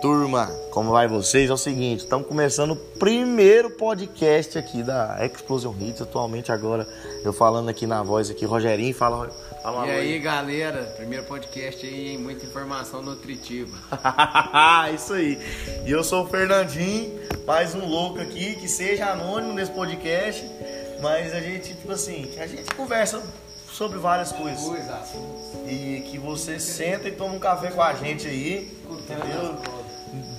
turma, como vai vocês? É o seguinte, estamos começando o primeiro podcast aqui da Explosion Hits, atualmente agora eu falando aqui na voz aqui, Rogerinho, fala, fala E aí galera, primeiro podcast aí, hein? muita informação nutritiva. Isso aí, e eu sou o Fernandinho, mais um louco aqui, que seja anônimo nesse podcast, mas a gente, tipo assim, a gente conversa sobre várias coisas. Coisas. E que você senta e toma um café com a gente aí, entendeu?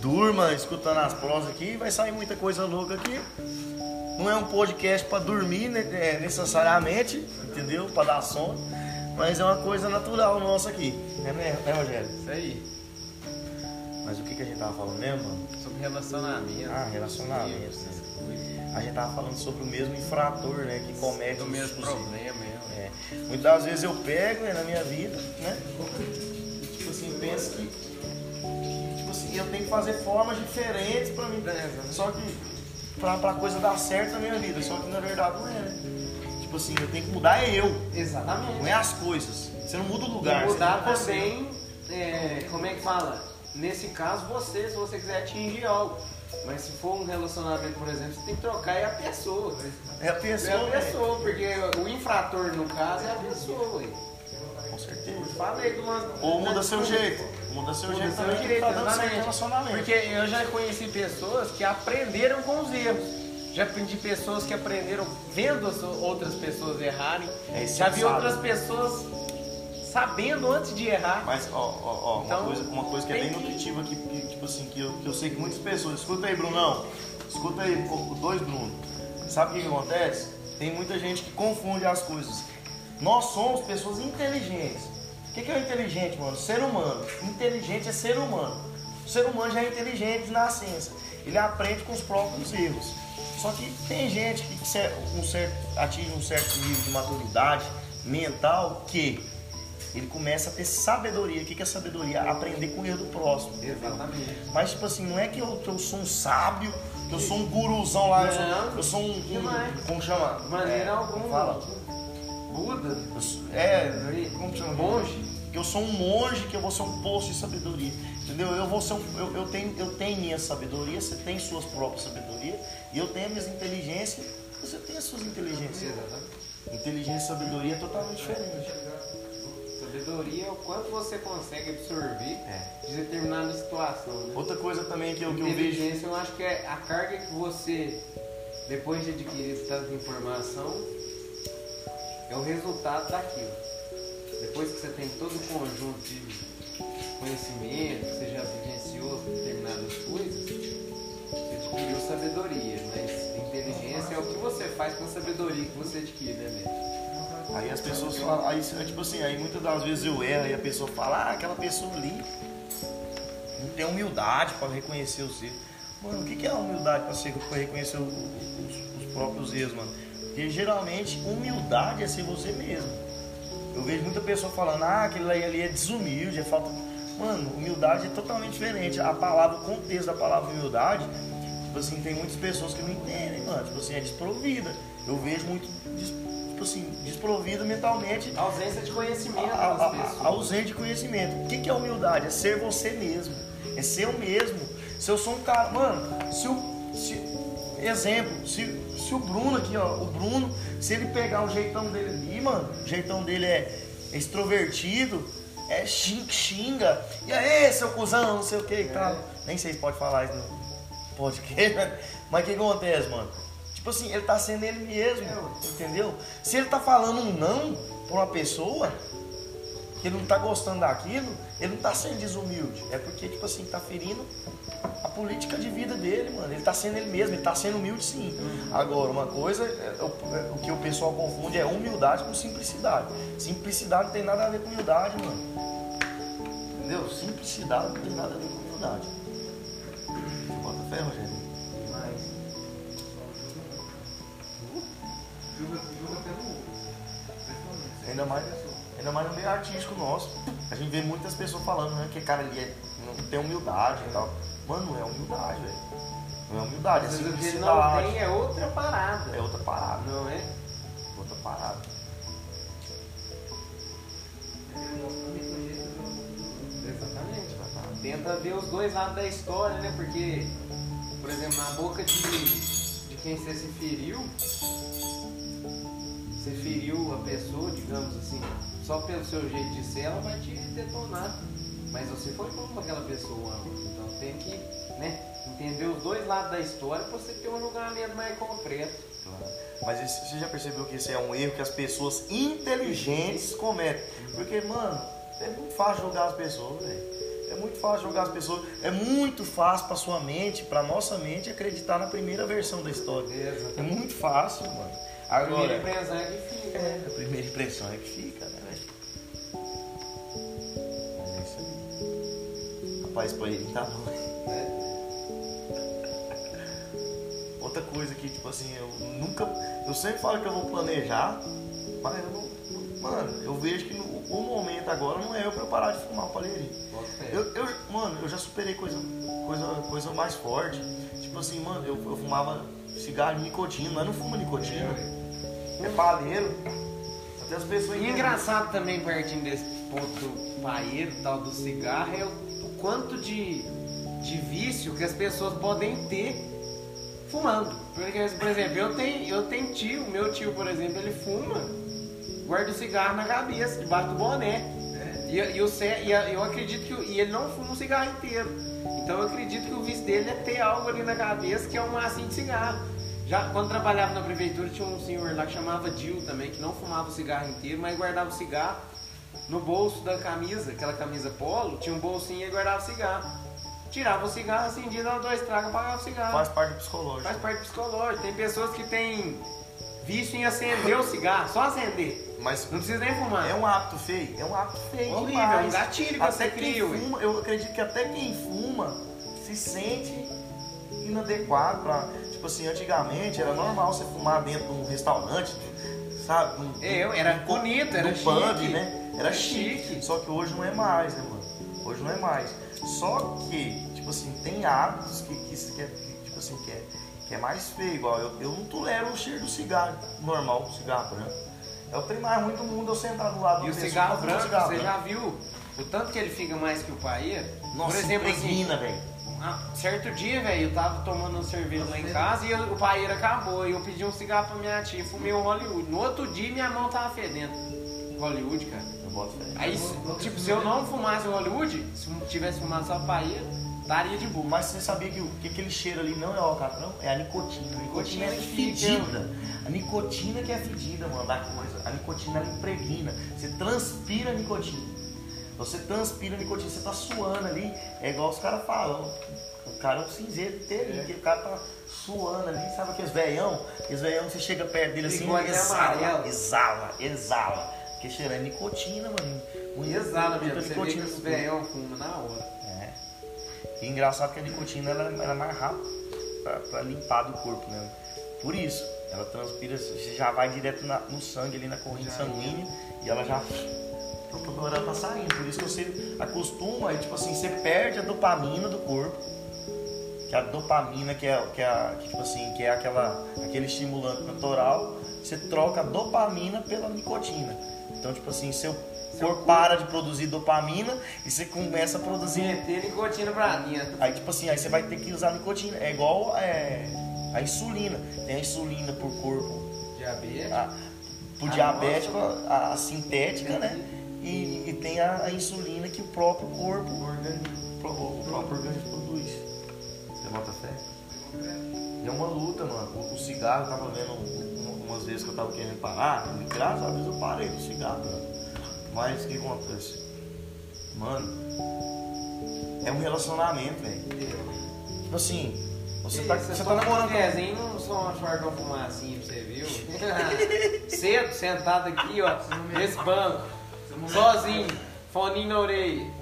Durma escutando as prosas aqui, vai sair muita coisa louca aqui. Não é um podcast para dormir né, é, necessariamente, entendeu? Para dar sono, mas é uma coisa natural nossa aqui, é né, né Rogério? Isso aí. Mas o que, que a gente tava falando mesmo, mano? Sobre relacionamento. Ah, relacionamento, essas né? coisas. A gente tava falando sobre o mesmo infrator, né? Que comete os- mesmo os- problema. É. Muitas vezes eu pego né, na minha vida, né? Tipo assim, penso que, assim, eu tenho que fazer formas diferentes pra mim. Só que pra, pra coisa dar certo na minha vida. Só que na verdade não é, né? Tipo assim, eu tenho que mudar é eu, Exatamente. não é as coisas. Você não muda o lugar. E mudar também, é, como é que fala? Nesse caso, você, se você quiser atingir algo. Mas se for um relacionamento, por exemplo, você tem que trocar é a pessoa. É a pessoa. É a né? pessoa, porque o infrator, no caso, é a pessoa. ué. Com certeza. Falei de uma. Ou muda seu jeito. Muda seu Muda jeito seu também que jeito, tá dando certo exatamente. relacionamento. Porque eu já conheci pessoas que aprenderam com os erros. Já aprendi pessoas que aprenderam vendo as outras pessoas errarem. É, já vi outras pessoas sabendo antes de errar. Mas, ó, ó, ó, Então, uma, coisa, uma coisa que é bem que- nutritiva aqui, que, tipo assim, que eu, que eu sei que muitas pessoas. Escuta aí, Brunão. Escuta aí, os dois Bruno. Sabe o que, que acontece? Tem muita gente que confunde as coisas. Nós somos pessoas inteligentes. O que, que é o inteligente, mano? Ser humano. Inteligente é ser humano. O ser humano já é inteligente de nascença. Ele aprende com os próprios erros. Só que tem gente que um certo, atinge um certo nível de maturidade mental que ele começa a ter sabedoria. O que é sabedoria? Aprender com o erro do próximo. Exatamente. Mas, tipo assim, não é que eu, que eu sou um sábio, que eu sou um guruzão lá, eu sou, Não, eu sou um, um-. Como chama? De maneira É, alguma. Fala. Buda. Eu é, como chama? Monge. Que eu sou um monge, que eu vou ser um poço de sabedoria. Entendeu? Eu vou ser um, eu, eu, tenho, eu tenho minha sabedoria, você tem suas próprias sabedorias, e eu tenho a minha inteligência, você tem as suas inteligências. Inteligência e sabedoria é totalmente diferente. Sabedoria é o quanto você consegue absorver É. de determinada situação. Né? Outra coisa também que eu, que eu vejo. Inteligência, eu acho que é a carga que você, depois de adquirir tanta informação, é o resultado daquilo. Depois que você tem todo o conjunto de conhecimento, que você já vivenciou determinadas coisas, você adquiriu sabedoria, mas inteligência é o que você faz com a sabedoria que você adquire, né? Aí as pessoas falam, aí é tipo assim, aí muitas das vezes eu erro e a pessoa fala, ah, aquela pessoa ali não tem humildade para reconhecer os erros. Mano, o que é a humildade para reconhecer o- os, os próprios erros, mano? Porque geralmente humildade é ser você mesmo. Eu vejo muita pessoa falando, ah, aquele ali, ali é desumilde, é falta. Mano, humildade é totalmente diferente. A palavra, o contexto da palavra humildade, tipo assim, tem muitas pessoas que não entendem, mano. Tipo assim, é desprovida. Eu vejo muito, tipo assim, desprovida mentalmente A ausência de conhecimento a- a- a- pessoas. ausente de conhecimento. O que, que é humildade? É ser você mesmo. É ser eu mesmo. Se eu sou um cara. Mano, se o. se- exemplo, se, se o Bruno aqui, ó, o Bruno, se ele pegar o jeitão dele ali, mano, o jeitão dele é extrovertido, é xing- xinga. E aí, seu cuzão, não sei o que e tal. Nem sei se pode falar isso no podcast, mas o que acontece, mano? Tipo assim, ele tá sendo ele mesmo, entendeu? Se ele tá falando um não pra uma pessoa, que ele não tá gostando daquilo, ele não tá sendo desumilde. É porque, tipo assim, tá ferindo política de vida dele, mano. Ele tá sendo ele mesmo, ele tá sendo humilde sim. Agora, uma coisa, é, o, é, o que o pessoal confunde é humildade com simplicidade. Simplicidade não tem nada a ver com humildade, mano. Entendeu? Simplicidade não tem nada a ver com humildade. Bota fé, Rogério. Ainda mais, ainda mais no meio artístico nosso. A gente vê muitas pessoas falando, né, que cara ali é- não tem humildade e tal. Mano, não é humildade, velho. Não é humildade, é Às vezes o que ele não tem é outra parada. É outra parada, Não é? outra parada. Exatamente. Tenta ver os dois lados da história, né? Porque, por exemplo, na boca de, de quem você se feriu, você feriu a pessoa, digamos assim, só pelo seu jeito de ser, ela vai te detonar. Mas você foi bom para aquela pessoa. Então tem que entender os dois lados da história para você ter um julgamento mais concreto. Claro. Mas esse- você já percebeu que esse é um erro que as pessoas inteligentes cometem? Porque, mano, é muito fácil julgar as pessoas, velho. É muito fácil julgar as pessoas. É muito fácil pra sua mente, pra nossa mente, acreditar na primeira versão da história. É muito fácil, mano. A primeira Agora, impressão é que fica. é, né? a primeira impressão é que fica, né, velho? É isso aí. Rapaz, pra ele tá bom. Coisa que, tipo assim, eu nunca. Eu sempre falo que eu vou planejar, mas eu não. Mano, eu vejo que no, o momento agora não é eu pra eu parar de fumar o palheirinho. Fé. Eu, eu, mano, eu já superei coisa, coisa, coisa mais forte. Tipo assim, mano, eu, eu fumava cigarro de nicotina, mas não fuma nicotina. É palheiro. Até as pessoas E engraçado também, partindo desse ponto do paeiro tal, do cigarro, é o, o quanto de, de vício que as pessoas podem ter fumando. Porque, por exemplo, eu tenho, eu tenho tio, meu tio, por exemplo, ele fuma, guarda o cigarro na cabeça, debaixo do boné. E, e, o ce- e eu acredito que e ele não fuma um cigarro inteiro. Então eu acredito que o vício dele é ter algo ali na cabeça que é um macinho de cigarro. Já quando trabalhava na prefeitura tinha um senhor lá que chamava Dil também, que não fumava o cigarro inteiro, mas guardava o cigarro no bolso da camisa, aquela camisa polo, tinha um bolsinho e guardava o cigarro. Tirava o cigarro, acendia, dava dois tragos, apagava o cigarro. Faz parte do psicológico. Faz parte psicológica. Tem pessoas que têm vício em acender o cigarro, só acender. Mas Não precisa nem fumar. é um hábito feio. É um hábito feio Horrível, é um gatilho que até você cria, fuma, Eu acredito que até quem fuma se sente inadequado pra. Tipo assim, antigamente era normal você fumar dentro de um restaurante, sabe? Num- É, eu- era num- bonito, era num pub, chique. né? Era Era chique. chique. Só que hoje não é mais, né, mano? Hoje não é mais. Só que, tipo assim, tem hábitos que, que, que, é- que, tipo assim, que é, que é mais feio, igual eu, eu não tolero o cheiro do cigarro normal, do cigarro branco. É o trem mais ruim do mundo eu sentar do lado E da o cigarro branco, cigarro você branco. já viu o tanto que ele fica mais que o paeiro? Nossa, Por exemplo, assim, impregna, velho. ah, certo dia, velho, eu tava tomando um cerveja lá em casa e eu- o paeiro acabou. E eu pedi um cigarro pra minha tia, fumei um Hollywood. No outro dia, minha mão tava fedendo. Hollywood, cara. Eu boto fé. Aí, tipo, se eu não fumasse o Hollywood, se eu tivesse fumado só paeiro, estaria de boa. Mas você sabia que, o- que aquele cheiro ali não é o alcatrão? É a nicotina. A nicotina é Nicotina que fica. fedida. A nicotina que é fedida, mano, da coisa. A nicotina ela impregna. Você transpira a nicotina. Você transpira a nicotina, você tá suando ali. É igual os caras falam. O cara é um cinzeiro inteirinho, que o cara tá suando ali, sabe aqueles veião? Aqueles veião, você chega perto dele assim, exala, amarelo. exala, exala. Porque cheiro é nicotina, mano. Muito- Exala muita mesmo, você vê que os fumam na hora. é. E engraçado que a nicotina ela, ela é mais rápida pra, pra limpar do corpo, né? Por isso, ela transpira, você já vai direto na- no sangue ali na corrente Já sanguínea e ela já hora ela tá saindo. Por isso que você acostuma, aí, tipo assim, você perde a dopamina do corpo. Que a dopamina, que é, que é, a- que, tipo assim, que é aquela, aquele estimulante natural, você troca a dopamina pela nicotina. Então, tipo assim, seu corpo para de produzir dopamina e você começa a produzir Meter nicotina pra dentro. Aí, tipo assim, aí você vai ter que usar nicotina. É igual é, a insulina. Tem a insulina por corpo, Diabetes. a, por Ah, diabético, a, a sintética, né? E, e tem a, a insulina que o próprio corpo, o, organismo, o próprio organismo produz. Você bota fé? E é uma luta, mano. O, cigarro, eu tava vendo um- umas vezes que eu tava querendo parar, e graças a Deus eu parei do cigarro, mano. Mas o que acontece? Mano, é um relacionamento, velho. Tipo assim, você tá, você tá namorando cafezinho, não sou uma short uma fumacinha pra você, viu? Cedo, sentado aqui, ó, nesse banco, sozinho, foninho na orelha.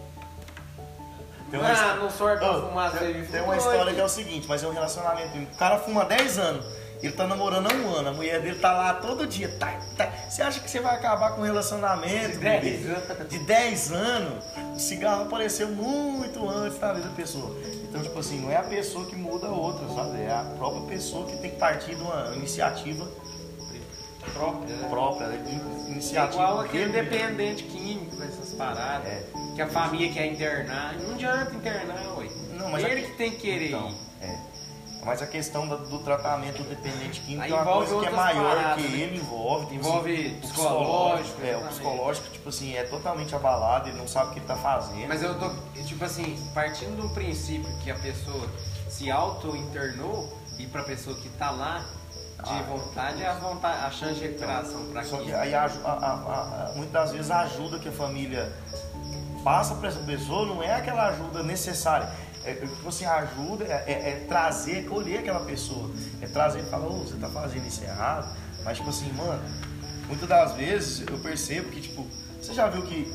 Tem uma ah, não sorte Ô, fumaça tem, aí. tem uma história que é o seguinte, mas é um relacionamento. O cara fuma 10 anos, ele tá namorando há um ano, a mulher dele tá lá todo dia. Tá, tá. Você acha que você vai acabar com um relacionamento De bebê? 10 anos. de 10 anos? O cigarro apareceu muito antes da vida da pessoa. Então, tipo assim, não é a pessoa que muda a outra, sabe? É a própria pessoa que tem que partir de uma iniciativa própria, né? própria, né? É iniciativa. igual aquele dependente químico, essas paradas. É. Que a família quer internar. Não adianta internar, ué. Não, mas Ele aqui- que tem que querer Então, é. Mas a questão da- do tratamento dependente químico Aí é uma coisa que é maior paradas, que né? ele envolve. Envolve o psicológico, É, o psicológico, tipo assim, é totalmente abalado, ele não sabe o que ele tá fazendo. Mas eu tô, tipo assim, partindo do princípio que a pessoa se auto-internou e pra pessoa que tá lá de Ah, vontade, a, vontade, a chance de recuperação pra Só que aí a, a- a- a- muitas vezes a ajuda que a família passa para essa pessoa não é aquela ajuda necessária. É, é, tipo assim, ajuda é, é- é trazer, colher aquela pessoa. É trazer e falar, ô, você tá fazendo isso errado. Mas tipo assim, mano, muitas das vezes eu percebo que, tipo, você já viu que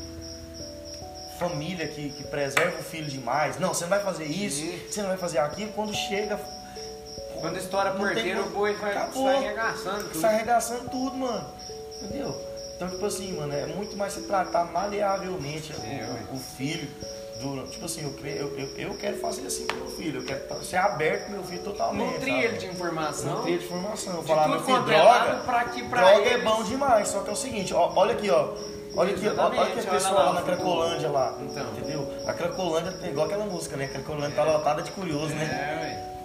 família que, que preserva o filho demais, não, você não vai fazer isso, Sim. você não vai fazer aquilo, quando chega. Quando estoura porteira, o boi vai Acabou. sair arregaçando tudo. Sai arregaçando tudo, mano. Entendeu? Então, tipo assim, mano, é muito mais se tratar maleavelmente o- É, o, filho. Do, tipo assim, eu, eu, eu, eu quero fazer assim com meu filho. Eu quero tá- ser aberto com meu filho totalmente. Nutrir ele de informação. Nutrir ele de informação. de Falar, meu filho, é droga. pra que pra droga é eles- bom demais. Só que é o seguinte, ó, olha aqui, ó. Olha aqui, olha que a pessoa lá, lá na Cracolândia lá. Então. Entendeu? A Cracolândia tem igual aquela música, né? A Cracolândia tá lotada de curioso, né? É, ué.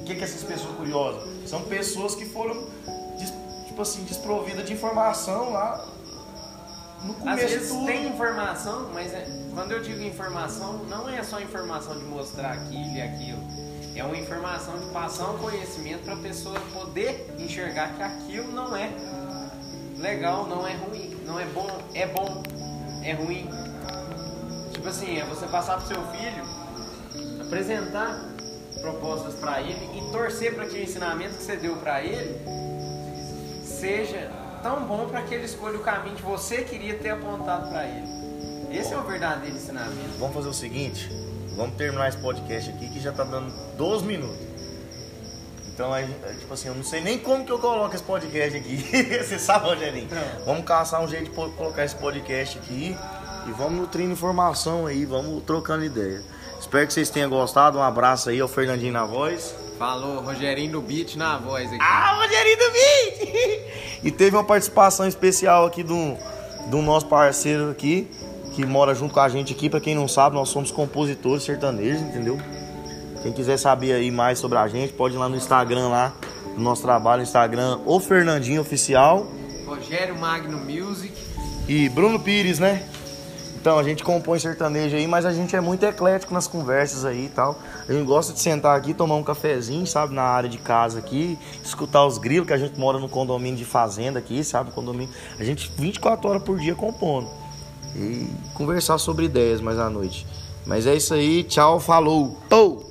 O que, que essas pessoas curiosas? São pessoas que foram, tipo assim, desprovidas de informação lá no Às começo de vezes tudo. tem informação, mas é- quando eu digo informação, não é só informação de mostrar aquilo e aquilo. É uma informação de passar um conhecimento para a pessoa poder enxergar que aquilo não é legal, não é ruim, não é bom, é bom, é ruim. Tipo assim, é você passar pro seu filho, apresentar propostas para ele e torcer para que o ensinamento que você deu para ele seja tão bom para que ele escolha o caminho que você queria ter apontado para ele. Esse é o verdadeiro ensinamento. Vamos fazer o seguinte, vamos terminar esse podcast aqui que já tá dando 12 minutos. Então, aí, tipo assim, eu não sei nem como que eu coloco esse podcast aqui. Você sabe, Rogerinho? Não. Vamos caçar um jeito de colocar esse podcast aqui e vamos nutrindo informação aí, vamos trocando ideia. Espero que vocês tenham gostado. Um abraço aí ao Fernandinho na voz. Falou, Rogerinho do Beat na voz aqui. Ah, Rogerinho do Beat! e teve uma participação especial aqui do, do nosso parceiro aqui, que mora junto com a gente aqui. Pra quem não sabe, nós somos compositores sertanejos, entendeu? Quem quiser saber aí mais sobre a gente, pode ir lá no Instagram lá, no nosso trabalho, Instagram, o Fernandinho Oficial Rogério Magno Music. e Bruno Pires, né? Então, a gente compõe sertanejo aí, mas a gente é muito eclético nas conversas aí e tal. A gente gosta de sentar aqui, tomar um cafezinho, sabe, na área de casa aqui, escutar os grilos, que a gente mora no condomínio de fazenda aqui, sabe, condomínio. A gente 24 horas por dia compondo. E conversar sobre ideias mais à noite. Mas é isso aí, tchau, falou. Pou!